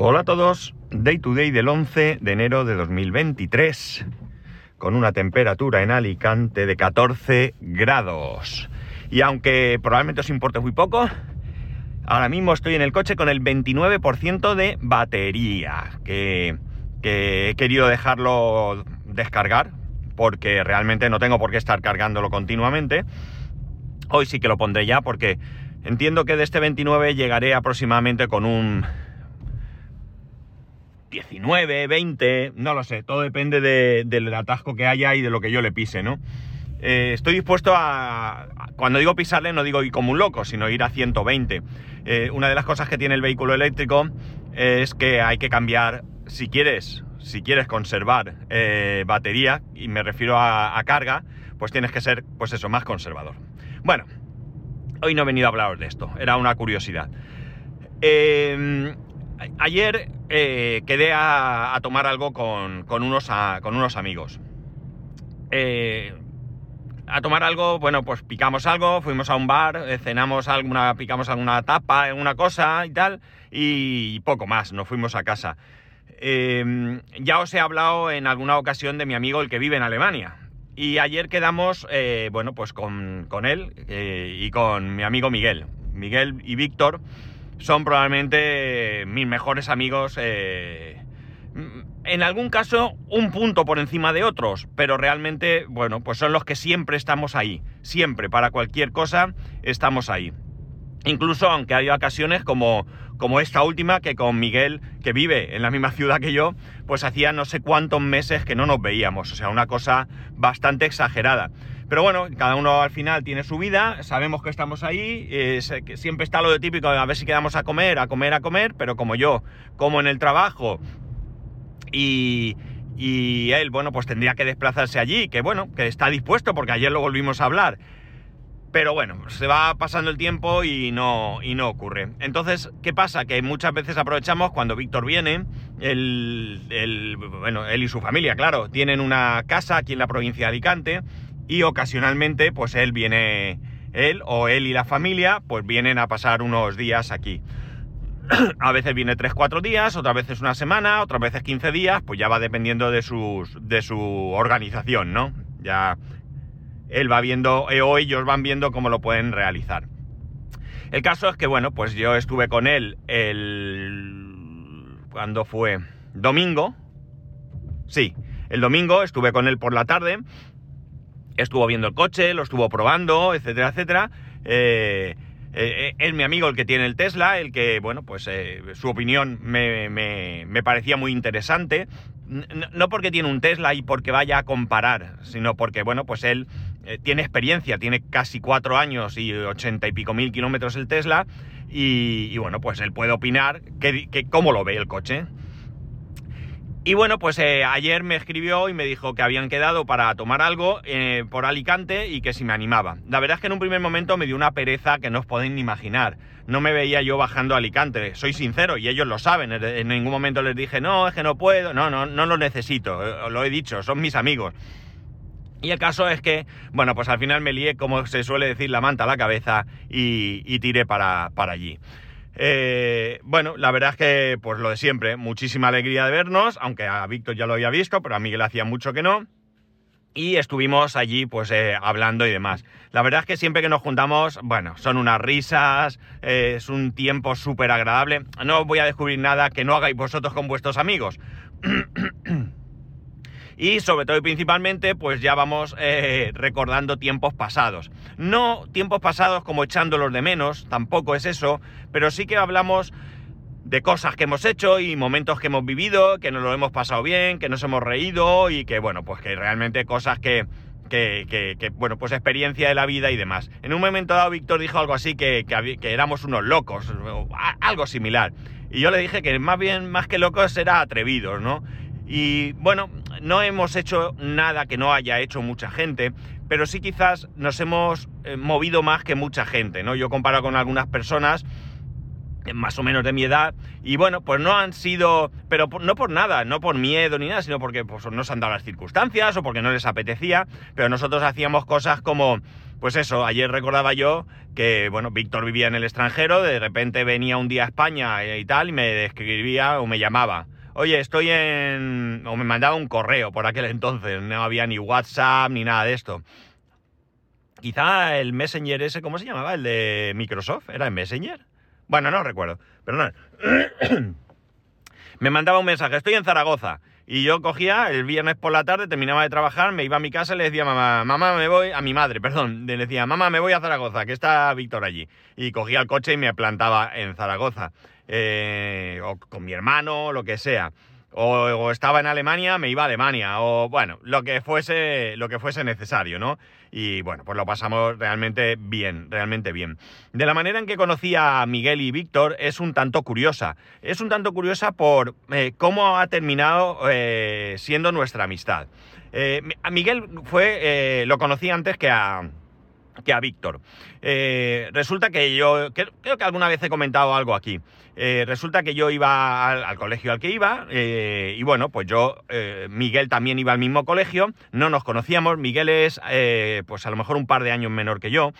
Hola a todos, Day to Day del 11 de enero de 2023, con una temperatura en Alicante de 14 grados. Y aunque probablemente os importe muy poco, ahora mismo estoy en el coche con el 29% de batería, que, que he querido dejarlo descargar, porque realmente no tengo por qué estar cargándolo continuamente. Hoy sí que lo pondré ya, porque entiendo que de este 29 llegaré aproximadamente con un 19, 20, no lo sé, todo depende del atasco que haya y de lo que yo le pise, ¿no? Eh, estoy dispuesto a, cuando digo pisarle, no digo ir como un loco, sino ir a 120. Eh, una de las cosas que tiene el vehículo eléctrico es que hay que cambiar, si quieres, si quieres conservar eh, batería, y me refiero a, carga, pues tienes que ser, pues eso, más conservador. Bueno, hoy no he venido a hablaros de esto, era una curiosidad. Ayer eh, quedé a, tomar algo con, unos, con unos, amigos. Eh, a tomar algo, bueno, pues picamos algo, fuimos a un bar, eh, cenamos alguna, picamos alguna tapa, alguna cosa y tal, y poco más, nos fuimos a casa. ya os he hablado en alguna ocasión de mi amigo el que vive en Alemania. Y ayer quedamos, bueno, pues con, con él y con mi amigo Miguel. Miguel y Víctor son probablemente mis mejores amigos. Eh, en algún caso, un punto por encima de otros, pero realmente, bueno, pues son los que siempre estamos ahí. Siempre, para cualquier cosa, estamos ahí. Incluso aunque hay ocasiones como, como esta última, que con Miguel, que vive en la misma ciudad que yo, pues hacía no sé cuántos meses que no nos veíamos. O sea, una cosa bastante exagerada. Pero bueno, cada uno al final tiene su vida, sabemos que estamos ahí, eh, siempre está lo de típico a ver si quedamos a comer, a comer, a comer, pero como yo, como en el trabajo y, y él, bueno, pues tendría que desplazarse allí, que bueno, que está dispuesto porque ayer lo volvimos a hablar. Pero bueno, se va pasando el tiempo y no, y no ocurre. Entonces, ¿qué pasa? Que muchas veces aprovechamos cuando Víctor viene, el, bueno, él y su familia, claro, tienen una casa aquí en la provincia de Alicante y ocasionalmente pues él viene, él o él y la familia pues vienen a pasar unos días aquí. a veces viene 3-4 días, otras veces una semana, otras veces 15 días, pues ya va dependiendo de, sus, de su organización, ¿no? Ya él va viendo, eh, o ellos van viendo cómo lo pueden realizar. El caso es que, bueno, pues yo estuve con él el... ¿Cuándo fue? Domingo. Sí, el domingo estuve con él por la tarde estuvo viendo el coche, lo estuvo probando, etcétera, etcétera. Eh, eh, es mi amigo el que tiene el Tesla, el que, bueno, pues eh, su opinión me, me, parecía muy interesante. No porque tiene un Tesla y porque vaya a comparar, sino porque, bueno, pues él tiene experiencia, tiene casi cuatro años y ochenta y pico mil kilómetros el Tesla, y, bueno, pues él puede opinar que cómo lo ve el coche. Y bueno, pues eh, ayer me escribió y me dijo que habían quedado para tomar algo eh, por Alicante y que si me animaba. La verdad es que en un primer momento me dio una pereza que no os podéis ni imaginar. No me veía yo bajando a Alicante, soy sincero y ellos lo saben. En ningún momento les dije, no, es que no puedo, no, no, no lo necesito, eh, lo he dicho, son mis amigos. Y el caso es que, bueno, pues al final me lié, como se suele decir, la manta a la cabeza y, y tiré para, para allí. Eh, bueno, la verdad es que, pues lo de siempre, muchísima alegría de vernos, aunque a Víctor ya lo había visto, pero a Miguel hacía mucho que no. Y estuvimos allí, pues, eh, hablando y demás. La verdad es que siempre que nos juntamos, bueno, son unas risas, eh, es un tiempo súper agradable. No voy a descubrir nada que no hagáis vosotros con vuestros amigos. y sobre todo y principalmente pues ya vamos eh, recordando tiempos pasados. No tiempos pasados como echándolos de menos, tampoco es eso, pero sí que hablamos de cosas que hemos hecho y momentos que hemos vivido, que nos lo hemos pasado bien, que nos hemos reído y que bueno, pues que realmente cosas que, bueno, pues experiencia de la vida y demás. En un momento dado Víctor dijo algo así que, que, éramos unos locos, algo similar. Y yo le dije que más bien, más que locos, era atrevidos, ¿no? Y bueno, no hemos hecho nada que no haya hecho mucha gente, pero sí quizás nos hemos eh, movido más que mucha gente, ¿no? Yo comparo con algunas personas más o menos de mi edad, y bueno, pues no han sido, pero no por nada, no por miedo ni nada, sino porque pues, no se han dado las circunstancias o porque no les apetecía, pero nosotros hacíamos cosas como, pues eso, ayer recordaba yo que, bueno, Víctor vivía en el extranjero, de repente venía un día a España y tal, y me escribía o me llamaba. Oye, estoy en... o me mandaba un correo por aquel entonces, no había ni WhatsApp ni nada de esto. Quizá el Messenger ese, ¿cómo se llamaba? El de Microsoft, ¿era el Messenger? Bueno, no recuerdo, pero no. me mandaba un mensaje, estoy en Zaragoza. Y yo cogía el viernes por la tarde, terminaba de trabajar, me iba a mi casa y le decía mamá, mamá me voy, a mi madre, perdón, le decía, mamá me voy a Zaragoza, que está Víctor allí. Y cogía el coche y me plantaba en Zaragoza. Eh, o con mi hermano, lo que sea o, estaba en Alemania, me iba a Alemania, o bueno, lo que fuese, lo que fuese necesario, ¿no? Y bueno, pues lo pasamos realmente bien, realmente bien. De la manera en que conocí a Miguel y Víctor es un tanto curiosa. Es un tanto curiosa por eh, cómo ha terminado eh, siendo nuestra amistad. A Miguel fue, lo conocí antes que a que a Víctor. Resulta que yo, creo que alguna vez he comentado algo aquí, eh, resulta que yo iba al, colegio al que iba eh, y bueno, pues yo, Miguel también iba al mismo colegio, no nos conocíamos, Miguel es pues a lo mejor un par de años menor que yo.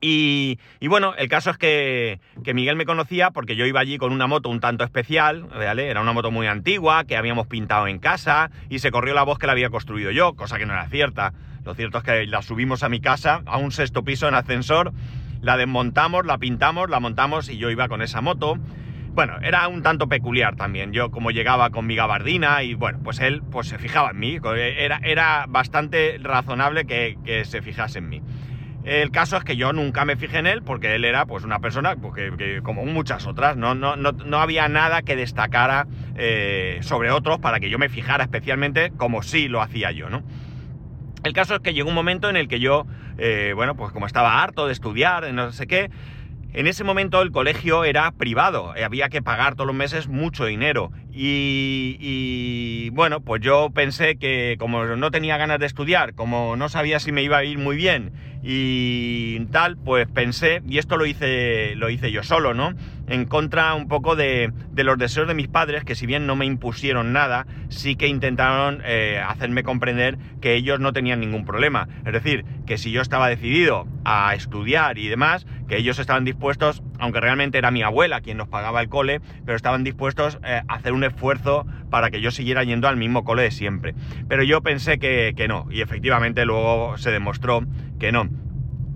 Y, bueno, el caso es que, que, Miguel me conocía porque yo iba allí con una moto un tanto especial, ¿vale? Era una moto muy antigua que habíamos pintado en casa y se corrió la voz que la había construido yo, cosa que no era cierta. Lo cierto es que la subimos a mi casa, a un sexto piso en ascensor, la desmontamos, la pintamos, la montamos y yo iba con esa moto. Bueno, era un tanto peculiar también. Yo como llegaba con mi gabardina y bueno, pues él pues se fijaba en mí. Era, era bastante razonable que, se fijase en mí. El caso es que yo nunca me fijé en él porque él era pues una persona pues, que, como muchas otras, no, no, no, había nada que destacara eh, sobre otros para que yo me fijara especialmente como sí lo hacía yo, ¿no? El caso es que llegó un momento en el que yo, eh, bueno, pues como estaba harto de estudiar, no sé qué, en ese momento el colegio era privado, eh, había que pagar todos los meses mucho dinero. Y, bueno, pues yo pensé que como no tenía ganas de estudiar, como no sabía si me iba a ir muy bien y tal, pues pensé, y esto lo hice, lo hice yo solo, ¿no? En contra un poco de, los deseos de mis padres, que si bien no me impusieron nada, sí que intentaron eh, hacerme comprender que ellos no tenían ningún problema. Es decir, que si yo estaba decidido a estudiar y demás, que ellos estaban dispuestos, aunque realmente era mi abuela quien nos pagaba el cole, pero estaban dispuestos eh, a hacer un esfuerzo para que yo siguiera yendo al mismo cole de siempre. Pero yo pensé que, no, y efectivamente luego se demostró que no.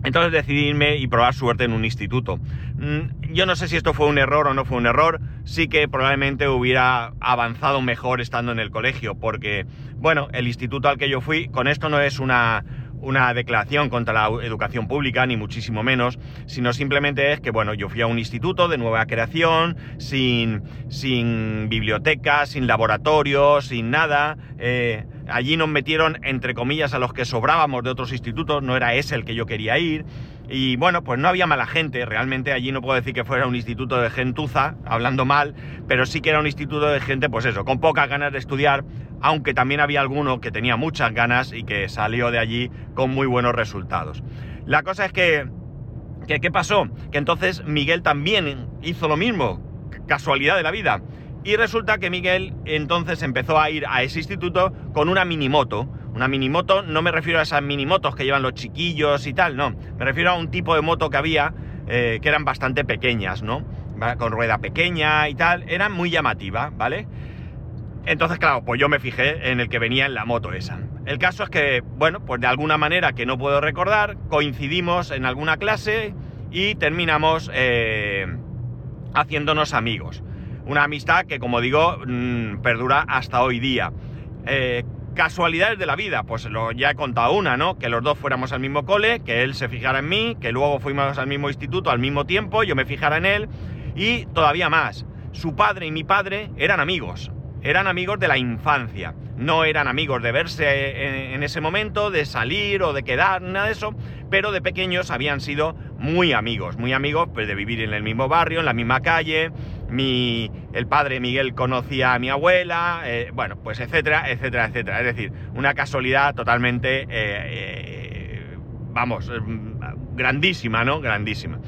Entonces decidí irme y probar suerte en un instituto. Mm, yo no sé si esto fue un error o no fue un error, sí que probablemente hubiera avanzado mejor estando en el colegio, porque, bueno, el instituto al que yo fui, con esto no es una, una declaración contra la educación pública, ni muchísimo menos, sino simplemente es que, bueno, yo fui a un instituto de nueva creación, sin, sin biblioteca, sin laboratorio, sin nada. Eh, allí nos metieron, entre comillas, a los que sobrábamos de otros institutos, no era ese el que yo quería ir. Y bueno, pues no había mala gente, realmente allí no puedo decir que fuera un instituto de gentuza, hablando mal, pero sí que era un instituto de gente, pues eso, con pocas ganas de estudiar, aunque también había alguno que tenía muchas ganas y que salió de allí con muy buenos resultados. La cosa es que, ¿qué pasó? Que entonces Miguel también hizo lo mismo, casualidad de la vida. Y resulta que Miguel entonces empezó a ir a ese instituto con una minimoto. Una minimoto, no me refiero a esas minimotos que llevan los chiquillos y tal, no. Me refiero a un tipo de moto que había eh, que eran bastante pequeñas, ¿no? Con rueda pequeña y tal. Eran muy llamativa, ¿vale? Entonces, claro, pues yo me fijé en el que venía en la moto esa. El caso es que, bueno, pues de alguna manera que no puedo recordar, coincidimos en alguna clase y terminamos eh, haciéndonos amigos. Una amistad que, como digo, mm, perdura hasta hoy día. Eh, casualidades de la vida, pues lo, ya he contado una, ¿no? Que los dos fuéramos al mismo cole, que él se fijara en mí, que luego fuimos al mismo instituto al mismo tiempo, yo me fijara en él y todavía más. Su padre y mi padre eran amigos eran amigos de la infancia. No eran amigos de verse en, ese momento, de salir o de quedar, nada de eso, pero de pequeños habían sido muy amigos, muy amigos pues, de vivir en el mismo barrio, en la misma calle. Mi, el padre Miguel conocía a mi abuela, eh, bueno, pues etcétera, etcétera, etcétera. Es decir, una casualidad totalmente, eh, eh, vamos, grandísima, ¿no? Grandísima.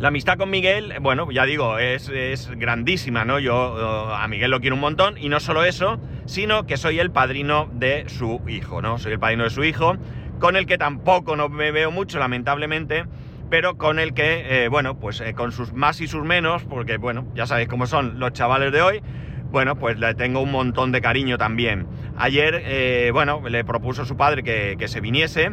La amistad con Miguel, bueno, ya digo, es, es grandísima, ¿no? Yo a Miguel lo quiero un montón y no solo eso, sino que soy el padrino de su hijo, ¿no? Soy el padrino de su hijo, con el que tampoco no me veo mucho, lamentablemente, pero con el que, eh, bueno, pues eh, con sus más y sus menos, porque, bueno, ya sabéis cómo son los chavales de hoy, bueno, pues le tengo un montón de cariño también. Ayer, eh, bueno, le propuso su padre que, que se viniese,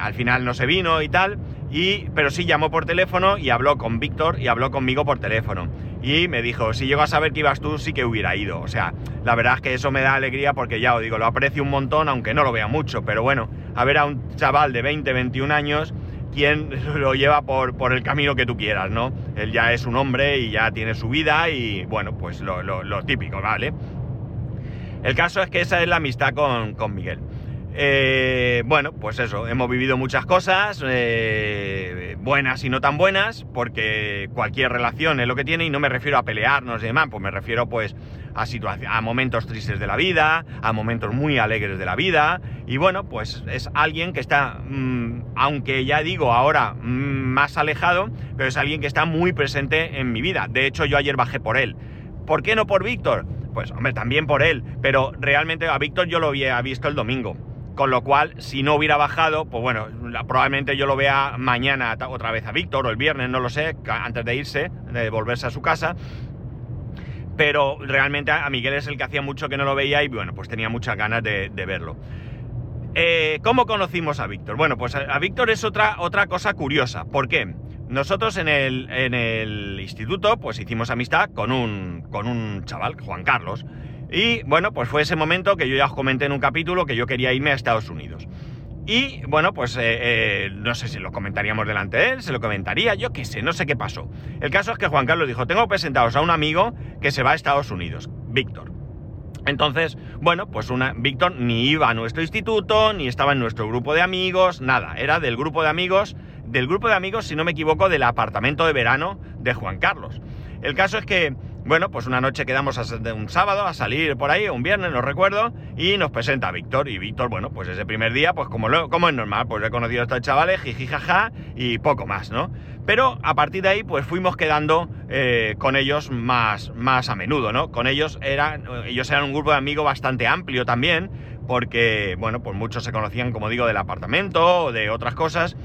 al final no se vino y tal, y, pero sí llamó por teléfono y habló con Víctor y habló conmigo por teléfono. Y me dijo, si llego a saber que ibas tú, sí que hubiera ido. O sea, la verdad es que eso me da alegría porque ya os digo, lo aprecio un montón, aunque no lo vea mucho, pero bueno, a ver a un chaval de 20, 21 años quien lo lleva por, por, el camino que tú quieras, ¿no? Él ya es un hombre y ya tiene su vida y bueno, pues lo, lo, típico, ¿vale? El caso es que esa es la amistad con, con Miguel. Eh, bueno, pues eso, hemos vivido muchas cosas, eh, buenas y no tan buenas, porque cualquier relación es lo que tiene, y no me refiero a pelearnos y demás, pues me refiero pues a, a momentos tristes de la vida, a momentos muy alegres de la vida, y bueno, pues es alguien que está, mm, aunque ya digo ahora mm, más alejado, pero es alguien que está muy presente en mi vida. De hecho, yo ayer bajé por él. ¿Por qué no por Víctor? Pues hombre, también por él, pero realmente a Víctor yo lo había visto el domingo con lo cual, si no hubiera bajado, pues bueno, probablemente yo lo vea mañana otra vez a Víctor o el viernes, no lo sé, antes de irse, de volverse a su casa. Pero realmente a Miguel es el que hacía mucho que no lo veía y bueno, pues tenía muchas ganas de, verlo. Eh, ¿Cómo conocimos a Víctor? Bueno, pues a, Víctor es otra, otra cosa curiosa. ¿Por qué? Nosotros en el, en el instituto pues hicimos amistad con un, con un chaval, Juan Carlos. Y bueno, pues fue ese momento que yo ya os comenté en un capítulo que yo quería irme a Estados Unidos. Y bueno, pues eh, eh, no sé si lo comentaríamos delante de él, se lo comentaría, yo qué sé, no sé qué pasó. El caso es que Juan Carlos dijo, tengo presentados a un amigo que se va a Estados Unidos, Víctor. Entonces, bueno, pues una, Víctor ni iba a nuestro instituto, ni estaba en nuestro grupo de amigos, nada, era del grupo de amigos, del grupo de amigos, si no me equivoco, del apartamento de verano de Juan Carlos. El caso es que bueno, pues una noche quedamos un sábado a salir por ahí, un viernes, no recuerdo, y nos presenta Víctor. Y Víctor, bueno, pues ese primer día, pues como, lo, como es normal, pues he conocido a estos chavales, jiji, jaja, y poco más, ¿no? Pero a partir de ahí, pues fuimos quedando eh, con ellos más, más a menudo, ¿no? Con ellos eran, ellos eran un grupo de amigos bastante amplio también, porque, bueno, pues muchos se conocían, como digo, del apartamento o de otras cosas.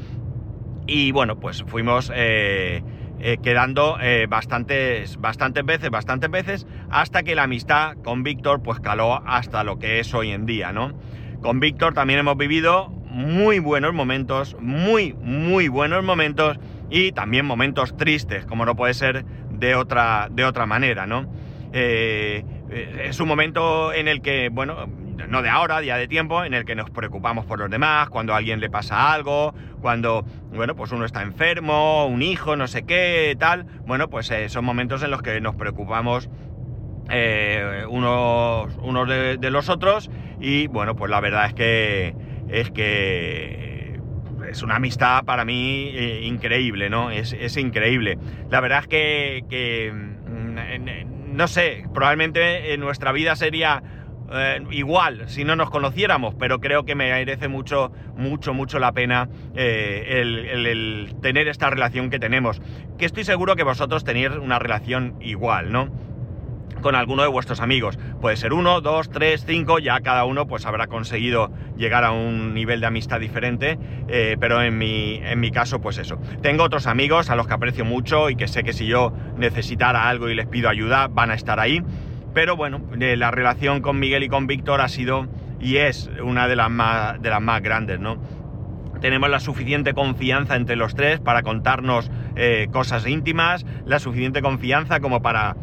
Y bueno, pues fuimos... Eh, eh, quedando eh, bastantes, bastantes veces, bastantes veces, hasta que la amistad con Víctor pues caló hasta lo que es hoy en día, ¿no? Con Víctor también hemos vivido muy buenos momentos, muy, muy buenos momentos y también momentos tristes, como no puede ser de otra, de otra manera, ¿no? Eh, es un momento en el que, bueno, no de ahora, día de tiempo, en el que nos preocupamos por los demás, cuando a alguien le pasa algo, cuando, bueno, pues uno está enfermo, un hijo, no sé qué, tal. Bueno, pues eh, son momentos en los que nos preocupamos eh, unos, unos de, los otros y, bueno, pues la verdad es que es que es una amistad para mí eh, increíble, ¿no? Es, increíble. La verdad es que, que mm, no sé, probablemente en nuestra vida sería eh, igual si no nos conociéramos, pero creo que me merece mucho, mucho, mucho la pena eh, el, tener esta relación que tenemos. Que estoy seguro que vosotros tenéis una relación igual, ¿no? Con alguno de vuestros amigos. Puede ser uno, dos, tres, cinco, ya cada uno pues habrá conseguido llegar a un nivel de amistad diferente, eh, pero en mi, en mi caso pues eso. Tengo otros amigos a los que aprecio mucho y que sé que si yo necesitara algo y les pido ayuda van a estar ahí. Pero bueno, eh, la relación con Miguel y con Víctor ha sido y es una de las más, grandes, ¿no? Tenemos la suficiente confianza entre los tres para contarnos eh, cosas íntimas, la suficiente confianza como para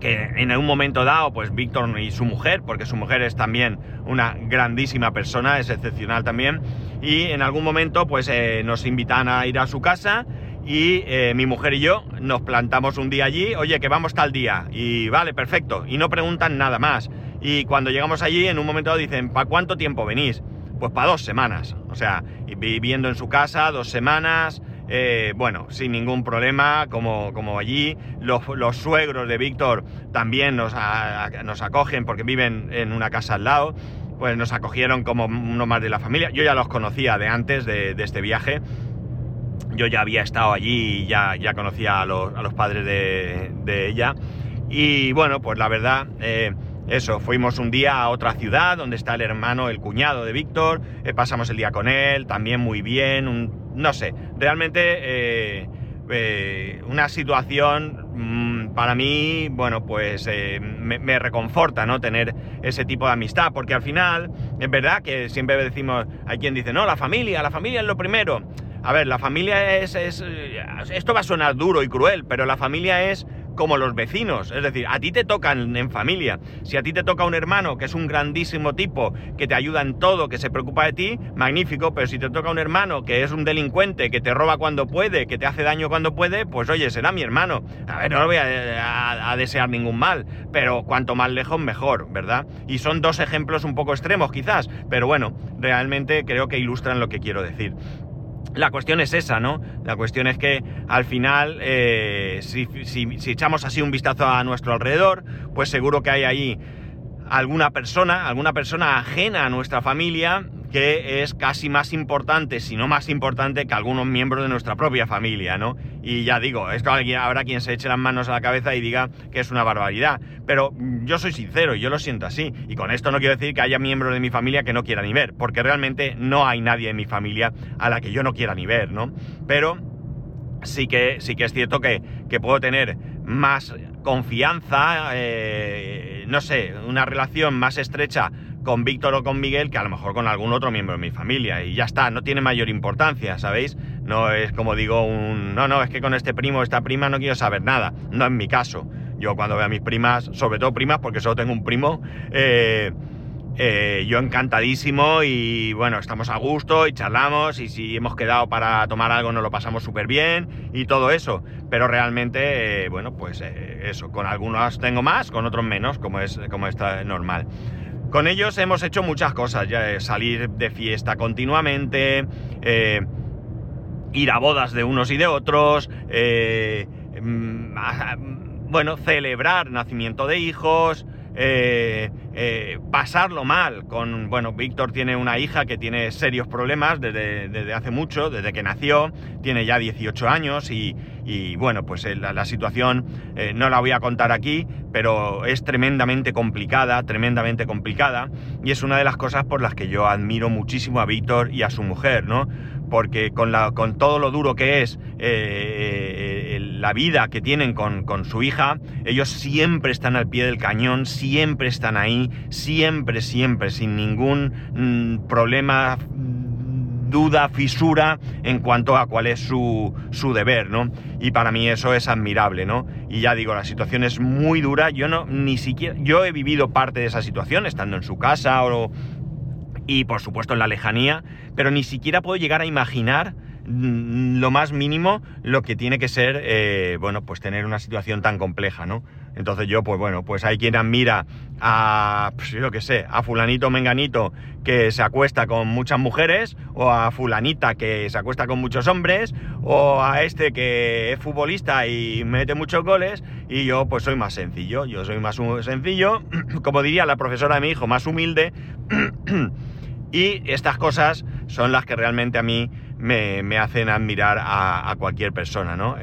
que en algún momento dado, pues Víctor y su mujer, porque su mujer es también una grandísima persona, es excepcional también, y en algún momento pues eh, nos invitan a ir a su casa y eh, mi mujer y yo nos plantamos un día allí, oye, que vamos tal día, y vale, perfecto, y no preguntan nada más. Y cuando llegamos allí, en un momento dicen, ¿para cuánto tiempo venís? Pues para dos semanas, o sea, viviendo en su casa, dos semanas, eh, bueno, sin ningún problema, como, como allí. Los, suegros de Víctor también nos, acogen porque viven en una casa al lado, pues nos acogieron como uno más de la familia. Yo ya los conocía de antes de este viaje yo ya había estado allí y ya, ya conocía a los, a los padres de, ella. Y bueno, pues la verdad, eh, eso, fuimos un día a otra ciudad donde está el hermano, el cuñado de Víctor, eh, pasamos el día con él, también muy bien, no sé, realmente eh, una situación mm, para mí, bueno, pues me, me, reconforta, ¿no? Tener ese tipo de amistad, porque al final, es verdad que siempre decimos, hay quien dice, no, la familia, la familia es lo primero. A ver, la familia es, Esto va a sonar duro y cruel, pero la familia es como los vecinos. Es decir, a ti te tocan en familia. Si a ti te toca un hermano que es un grandísimo tipo, que te ayuda en todo, que se preocupa de ti, magnífico. Pero si te toca un hermano que es un delincuente, que te roba cuando puede, que te hace daño cuando puede, pues oye, será mi hermano. A ver, no lo voy a, a desear ningún mal, pero cuanto más lejos, mejor, ¿verdad? Y son dos ejemplos un poco extremos, quizás, pero bueno, realmente creo que ilustran lo que quiero decir. La cuestión es esa, ¿no? La cuestión es que al final, eh, si, si, echamos así un vistazo a nuestro alrededor, pues seguro que hay ahí alguna persona, alguna persona ajena a nuestra familia que es casi más importante, si no más importante, que algunos miembros de nuestra propia familia, ¿no? Y ya digo, esto habrá quien se eche las manos a la cabeza y diga que es una barbaridad. Pero yo soy sincero, yo lo siento así. Y con esto no quiero decir que haya miembros de mi familia que no quiera ni ver, porque realmente no hay nadie en mi familia a la que yo no quiera ni ver, ¿no? Pero sí que, sí que es cierto que, que puedo tener más confianza, eh, no sé, una relación más estrecha con Víctor o con Miguel que a lo mejor con algún otro miembro de mi familia. Y ya está, no tiene mayor importancia, ¿sabéis? No es como digo un... No, no, es que con este primo o esta prima no quiero saber nada. No es mi caso. Yo cuando veo a mis primas, sobre todo primas, porque solo tengo un primo, eh, eh, yo encantadísimo y bueno, estamos a gusto y charlamos y si hemos quedado para tomar algo nos lo pasamos súper bien y todo eso. Pero realmente, eh, bueno, pues eso, con algunos tengo más, con otros menos, como es como está normal. Con ellos hemos hecho muchas cosas, ya, salir de fiesta continuamente, eh, ir a bodas de unos y de otros, eh, mm, bueno, celebrar nacimiento de hijos, eh, eh, pasarlo mal con, bueno, Víctor tiene una hija que tiene serios problemas desde, hace mucho, desde que nació, tiene ya 18 años y, bueno, pues eh, la, situación no la voy a contar aquí, pero es tremendamente complicada, tremendamente complicada y es una de las cosas por las que yo admiro muchísimo a Víctor y a su mujer, ¿no? Porque con, la, con todo lo duro que es la vida que tienen con, su hija, ellos siempre están al pie del cañón, siempre están ahí, siempre, siempre, sin ningún mm, problema, duda, fisura en cuanto a cuál es su, su, deber, ¿no? Y para mí eso es admirable, ¿no? Y ya digo, la situación es muy dura, yo no, ni siquiera, yo he vivido parte de esa situación, estando en su casa o, y por supuesto en la lejanía, pero ni siquiera puedo llegar a imaginar Mm, lo más mínimo lo que tiene que ser, eh, bueno, pues tener una situación tan compleja, ¿no? Entonces yo, pues bueno, pues hay quien admira a, pues yo qué sé, a fulanito menganito que se acuesta con muchas mujeres, o a fulanita que se acuesta con muchos hombres, o a este que es futbolista y mete muchos goles, y yo pues soy más sencillo, yo soy más sencillo, como diría la profesora de mi hijo, más humilde, y estas cosas son las que realmente a mí me, hacen admirar a, cualquier persona, ¿no?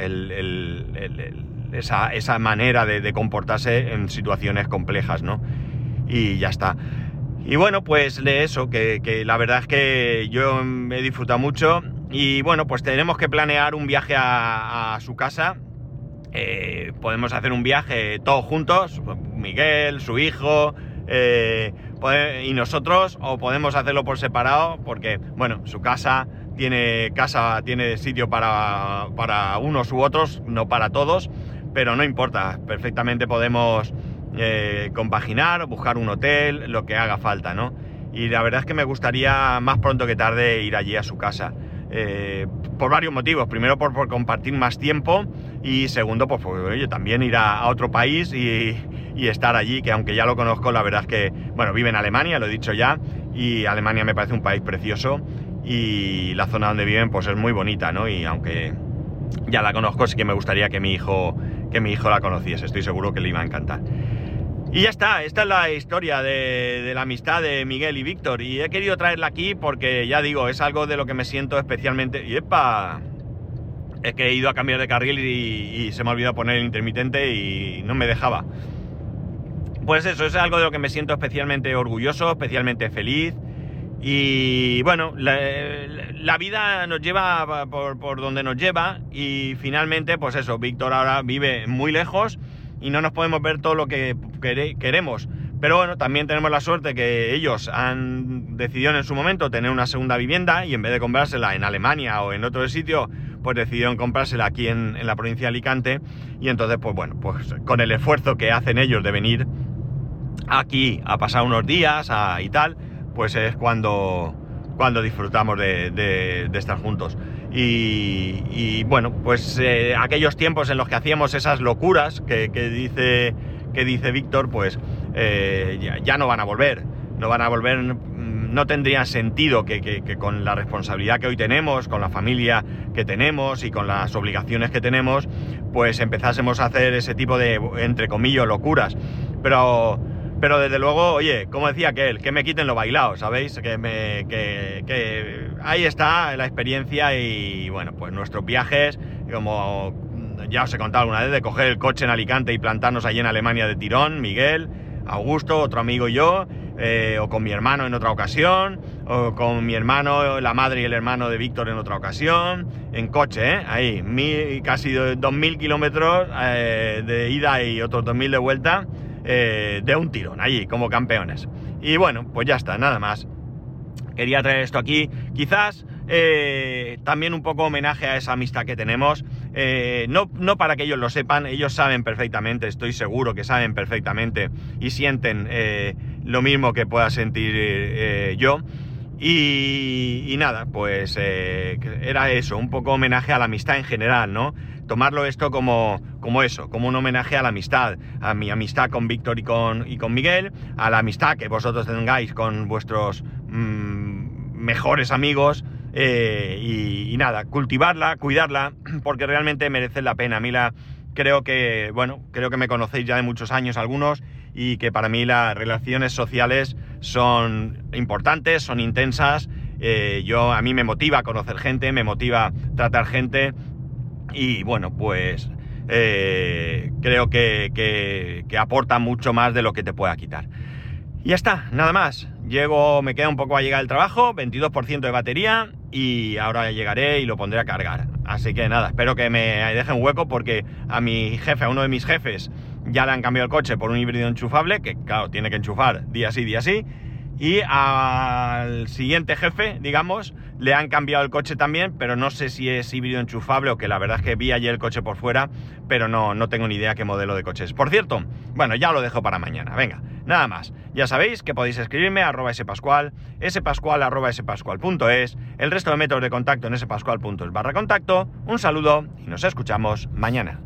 esa, manera de, comportarse en situaciones complejas, ¿no? Y ya está. Y bueno, pues de eso, que, la verdad es que yo he disfrutado mucho y bueno, pues tenemos que planear un viaje a, su casa. Eh, podemos hacer un viaje todos juntos, Miguel, su hijo, eh, y nosotros, o podemos hacerlo por separado, porque, bueno, su casa tiene casa, tiene sitio para, para unos u otros, no para todos, pero no importa, perfectamente podemos eh, compaginar, buscar un hotel, lo que haga falta, ¿no? Y la verdad es que me gustaría más pronto que tarde ir allí a su casa. Eh, por varios motivos. Primero por, compartir más tiempo y segundo pues oye, también ir a, otro país y, y, estar allí, que aunque ya lo conozco, la verdad es que, bueno, vive en Alemania, lo he dicho ya, y Alemania me parece un país precioso y la zona donde viven pues es muy bonita, ¿no? Y aunque ya la conozco, sí que me gustaría que mi hijo, que mi hijo la conociese, estoy seguro que le iba a encantar. Y ya está, esta es la historia de, la amistad de Miguel y Víctor y he querido traerla aquí porque ya digo, es algo de lo que me siento especialmente... ¡Yepa! Es que he ido a cambiar de carril y, se me ha olvidado poner el intermitente y no me dejaba. Pues eso, es algo de lo que me siento especialmente orgulloso, especialmente feliz. Y bueno, la, vida nos lleva por, por, donde nos lleva y finalmente, pues eso, Víctor ahora vive muy lejos y no nos podemos ver todo lo que queremos. Pero bueno, también tenemos la suerte que ellos han decidido en su momento tener una segunda vivienda y en vez de comprársela en Alemania o en otro sitio, pues decidieron comprársela aquí en, la provincia de Alicante. Y entonces, pues bueno, pues con el esfuerzo que hacen ellos de venir aquí a pasar unos días y tal, pues es cuando, cuando disfrutamos de, estar juntos. Y, bueno, pues eh, aquellos tiempos en los que hacíamos esas locuras que, que dice que dice Víctor, pues eh, ya, no van a volver. No van a volver, mm, no tendría sentido que, con la responsabilidad que hoy tenemos, con la familia que tenemos y con las obligaciones que tenemos, pues empezásemos a hacer ese tipo de, entre comillas, locuras. Pero, pero desde luego, oye, como decía aquel, que me quiten lo bailado, ¿sabéis? Que, me, que ahí está la experiencia y bueno, pues nuestros viajes, como ya os he contado alguna vez, de coger el coche en Alicante y plantarnos allí en Alemania de tirón, Miguel, Augusto, otro amigo y yo, eh, o con mi hermano en otra ocasión, o con mi hermano, la madre y el hermano de Víctor en otra ocasión, en coche, ¿eh? ahí, mil, casi 2.000 kilómetros eh, de ida y otros 2.000 de vuelta, eh, de un tirón, allí, como campeones. Y bueno, pues ya está, nada más. Quería traer esto aquí, quizás eh, también un poco homenaje a esa amistad que tenemos. Eh, no, no, para que ellos lo sepan, ellos saben perfectamente, estoy seguro que saben perfectamente y sienten lo mismo que pueda sentir yo. Y, nada, pues era eso, un poco homenaje a la amistad en general, ¿no? Tomarlo esto como, como eso, como un homenaje a la amistad, a mi amistad con Víctor y con, y con Miguel, a la amistad que vosotros tengáis con vuestros mm, mejores amigos, eh, y, nada, cultivarla, cuidarla, porque realmente merece la pena. A mí la creo que, bueno, creo que me conocéis ya de muchos años algunos y que para mí las relaciones sociales son importantes, son intensas. Eh, yo a mí me motiva conocer gente, me motiva tratar gente y bueno, pues eh, creo que, que, aporta mucho más de lo que te pueda quitar. Y ya está, nada más. Llego, me queda un poco a llegar el trabajo, 22% de batería y ahora llegaré y lo pondré a cargar. Así que nada, espero que me dejen hueco porque a mi jefe, a uno de mis jefes, ya le han cambiado el coche por un híbrido enchufable, que claro, tiene que enchufar día sí, día sí. Y al siguiente jefe, digamos, le han cambiado el coche también, pero no sé si es híbrido enchufable o que la verdad es que vi ayer el coche por fuera, pero no, no tengo ni idea qué modelo de coche es. Por cierto, bueno, ya lo dejo para mañana. Venga, nada más. Ya sabéis que podéis escribirme a arroba spascual, spascual arroba spascual.es, el resto de métodos de contacto en spascual.es barra contacto. Un saludo y nos escuchamos mañana.